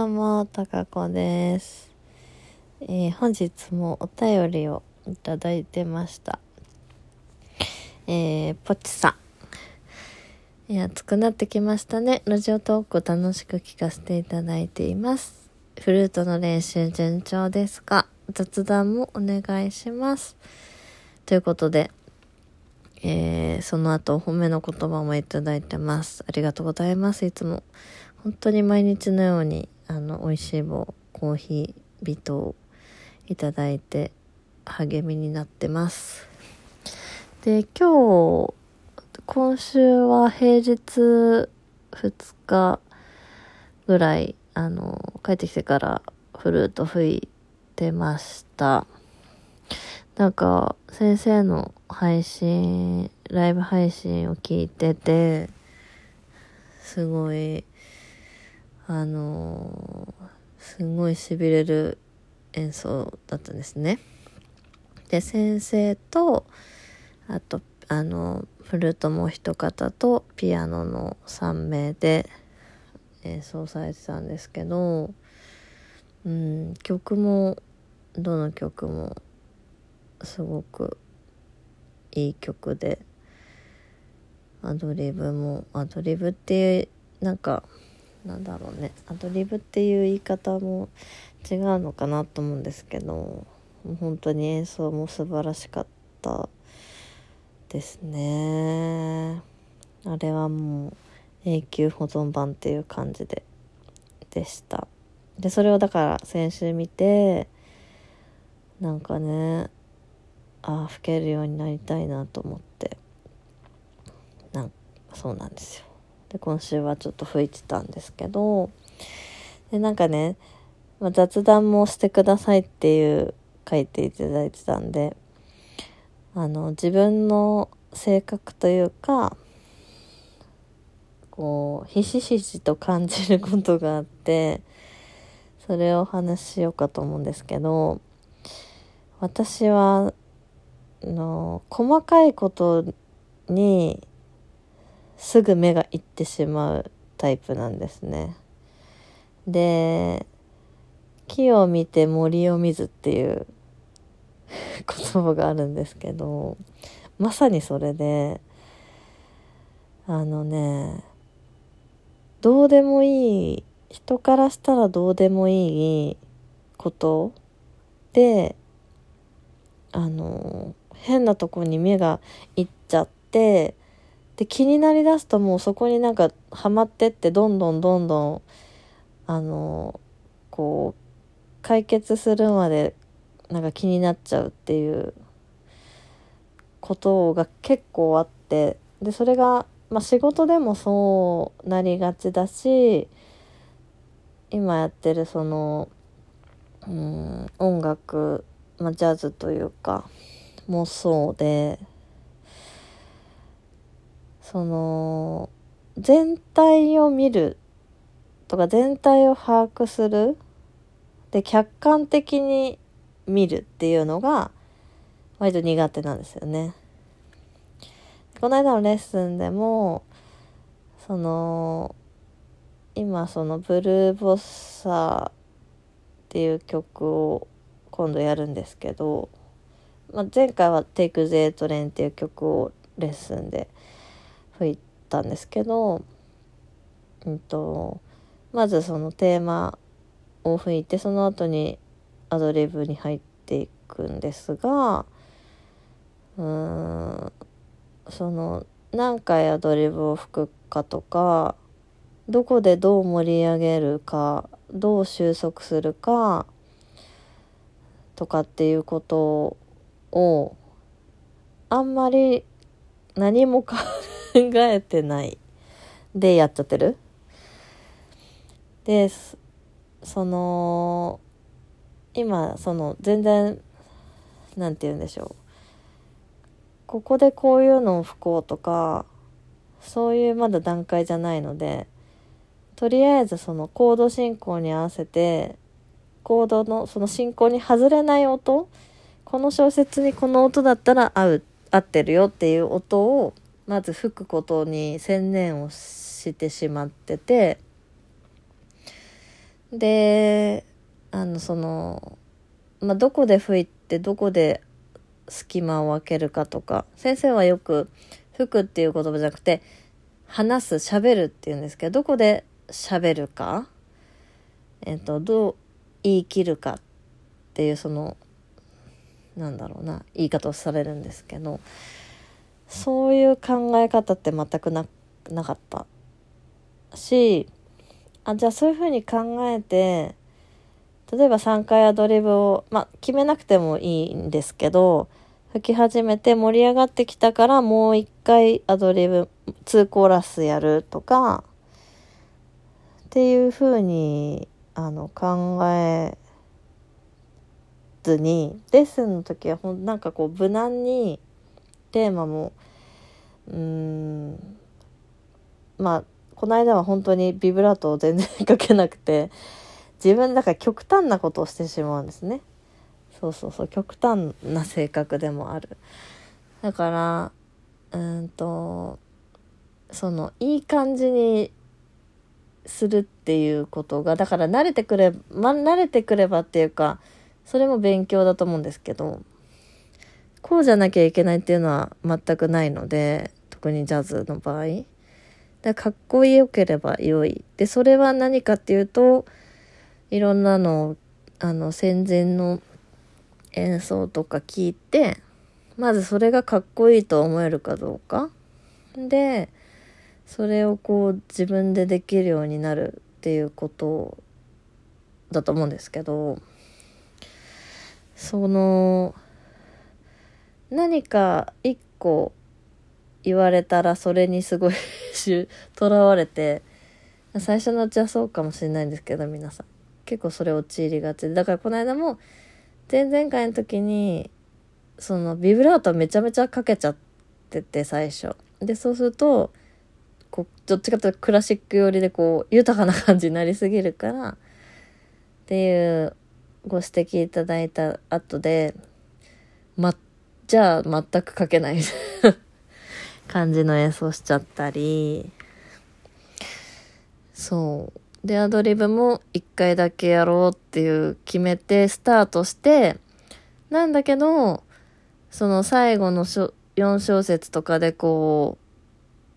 どうも、たかこです。えー本日もお便りをいただいてました。えー、ぽちさん。いや、暑くなってきましたね。ラジオトーク楽しく聞かせていただいています。フルートの練習順調ですが、雑談もお願いします。ということで、えーその後お褒めの言葉もいただいてます。ありがとうございます。いつも。本当に毎日のように、あの、美味しい棒、コーヒー、微糖いただいて励みになってます。で、今日、今週は平日2日ぐらい、あの、帰ってきてからフルート吹いてました。なんか、先生の配信、ライブ配信を聞いてて、すごい、あのすごい痺れる演奏だったんですね。で、先生と、あと、あの、フルートも一方と、ピアノの3名で演奏されてたんですけど、うん、曲も、どの曲も、すごくいい曲でアドリブもアドリブっていうなんかなんだろうね。アドリブっていう言い方も違うのかなと思うんですけど本当に演奏も素晴らしかったですね。あれはもう永久保存版っていう感じででした。でそれをだから先週見てなんかねああ吹けるようになりたいなと思ってなんそうなんですよ。で今週はちょっと吹いてたんですけどでなんかね、ま、雑談もしてくださいっていう書いていただいてたんであの自分の性格というかこうひしひしと感じることがあってそれをお話ししようかと思うんですけど私はの細かいことにすぐ目がいってしまうタイプなんですね。で木を見て森を見ずっていう 言葉があるんですけどまさにそれであのねどうでもいい人からしたらどうでもいいことであの変なとこに目がいっちゃってで気になりだすともうそこになんかハマってってどんどんどんどんあのこう解決するまでなんか気になっちゃうっていうことが結構あってでそれが、まあ、仕事でもそうなりがちだし今やってるそのうん音楽、まあ、ジャズというかもそうでその全体を見るとか全体を把握するで客観的に見るっていうのが割と苦手なんですよね。この間のレッスンでもその今そのブルーボッサーっていう曲を今度やるんですけど、まあ、前回は「Take the A Train」っていう曲をレッスンで吹いたんですけど、うんと、まずそのテーマを吹いてその後にアドリブに入っていくんですがうーんその何回アドリブを吹くかとかどこでどう盛り上げるかどう収束するかとかっていうことをあんまり何も考えてないでやっちゃってる？でその今その全然なんて言うんでしょうここでこういうのを吹こうとかそういうまだ段階じゃないのでとりあえずそのコード進行に合わせてコードのその進行に外れない音この小説にこの音だったら合う合ってるよっていう音をまず吹くことに専念をしてしまっててであのその、まあ、どこで吹いてどこで隙間を空けるかとか先生はよく「吹く」っていう言葉じゃなくて「話す」「喋る」っていうんですけどどこで喋るか、えっ、とどう言い切るかっていうそのなんだろうな言い方をされるんですけどそういう考え方って全くななかった。しあじゃあそういうふうに考えて例えば3回アドリブを、まあ、決めなくてもいいんですけど吹き始めて盛り上がってきたからもう一回アドリブ2コーラスやるとかっていうふうにあの考えずにレッスンの時はほんなんかこう無難にテーマもうーんまあこの間は本当にビブラートを全然かけなくて自分だから極端なことをしてしまうんですね。そうそうそう極端な性格でもある。だからうんとそのいい感じにするっていうことがだから慣れてくれま慣れてくればっていうかそれも勉強だと思うんですけどこうじゃなきゃいけないっていうのは全くないので特にジャズの場合。だかっこよければ良い。でそれは何かっていうといろんなのあの戦前の演奏とか聞いてまずそれがかっこいいと思えるかどうか。でそれをこう自分でできるようになるっていうことだと思うんですけどその何か一個言われたらそれにすごいとらわれて最初のうちはそうかもしれないんですけど皆さん。結構それ陥りがち。だからこの間も前々回の時にそのビブラートめちゃめちゃかけちゃってて最初。でそうするとこうどっちかというとクラシック寄りでこう豊かな感じになりすぎるからっていうご指摘いただいた後でまじゃあ全く書けない感じの演奏しちゃったり。そう。でアドリブも1回だけやろうっていう決めてスタートしてなんだけどその最後の4小節とかでこ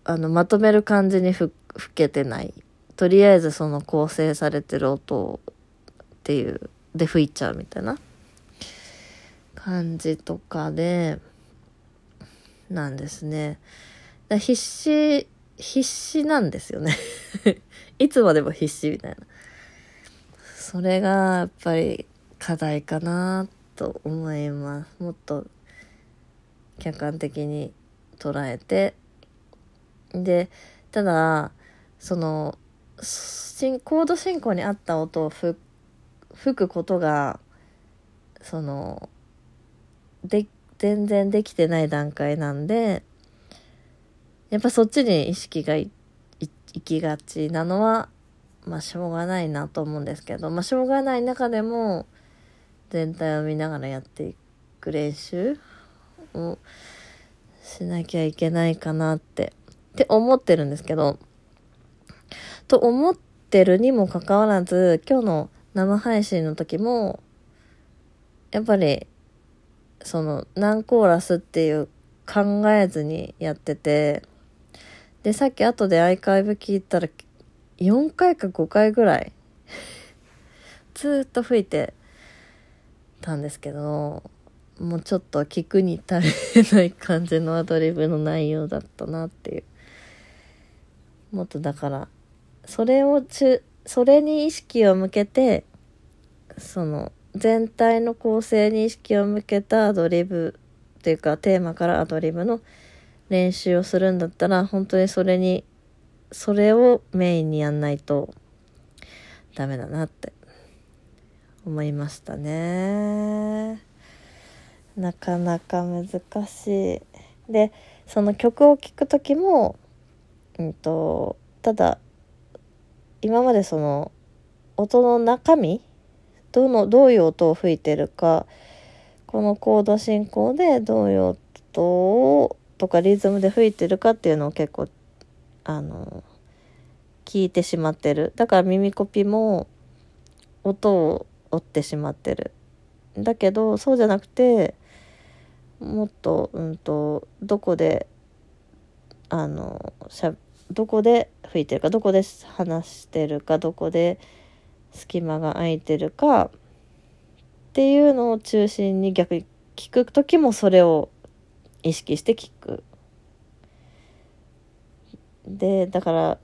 うあのまとめる感じにふ吹けてない。とりあえずその構成されてる音っていうで吹いちゃうみたいな。感じとかでなんですね。必死、必死なんですよね いつまでも必死みたいな。それがやっぱり課題かなと思います。もっと客観的に捉えて。で、ただ、その、コード進行に合った音を吹くことが、その、で、全然できてない段階なんで、やっぱそっちに意識がいきがちなのは、まあしょうがないなと思うんですけど、まあしょうがない中でも、全体を見ながらやっていく練習をしなきゃいけないかなって、って思ってるんですけど、と思ってるにもかかわらず、今日の生配信の時も、やっぱりその何コーラスっていう考えずにやっててでさっき後でアイカイブ聞いたら4回か5回ぐらい ずっと吹いてたんですけどもうちょっと聞くに耐えない感じのアドリブの内容だったなっていう。もっとだからそれをちゅそれに意識を向けてその全体の構成に意識を向けたアドリブっていうかテーマからアドリブの練習をするんだったら本当にそれにそれをメインにやんないとダメだなって思いましたね。なかなか難しい。でその曲を聴く時もうんとただ今までその音の中身どのどういう音を吹いてるかこのコード進行でどういう音をとかリズムで吹いてるかっていうのを結構あの聞いてしまってる。だから耳コピも音を追ってしまってる。だけどそうじゃなくてもっとうんとどこであのしゃどこで吹いてるかどこで話してるかどこで隙間が空いてるかっていうのを中心に逆に聞く時もそれを意識して聞く。でだから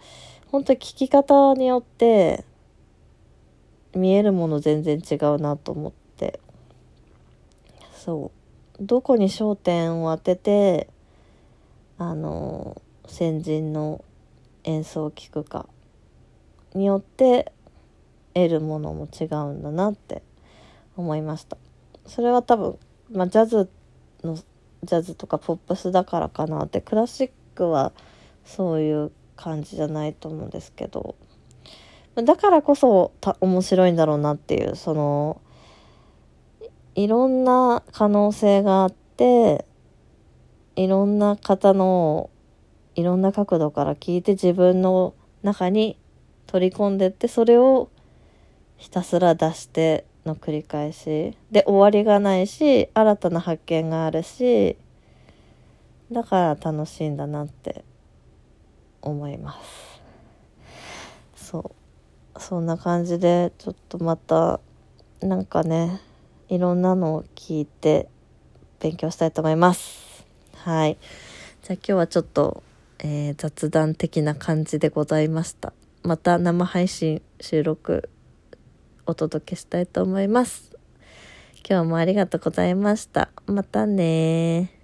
本当に聞き方によって見えるもの全然違うなと思ってそうどこに焦点を当ててあの先人の演奏を聴くかによって得るものも違うんだなって思いました。それは多分、まあ、ジャズのジャズとかポップスだからかなってクラシックはそういう感じじゃないと思うんですけど。だからこそた面白いんだろうなっていうそのいろんな可能性があっていろんな方のいろんな角度から聞いて自分の中に取り込んでってそれをひたすら出しての繰り返し。で終わりがないし新たな発見があるしだから楽しいんだなって思います。そう。そんな感じでちょっとまたなんかねいろんなのを聞いて勉強したいと思います。はい。じゃあ今日はちょっと、えー、雑談的な感じでございました。また生配信収録お届けしたいと思います。今日もありがとうございました。またね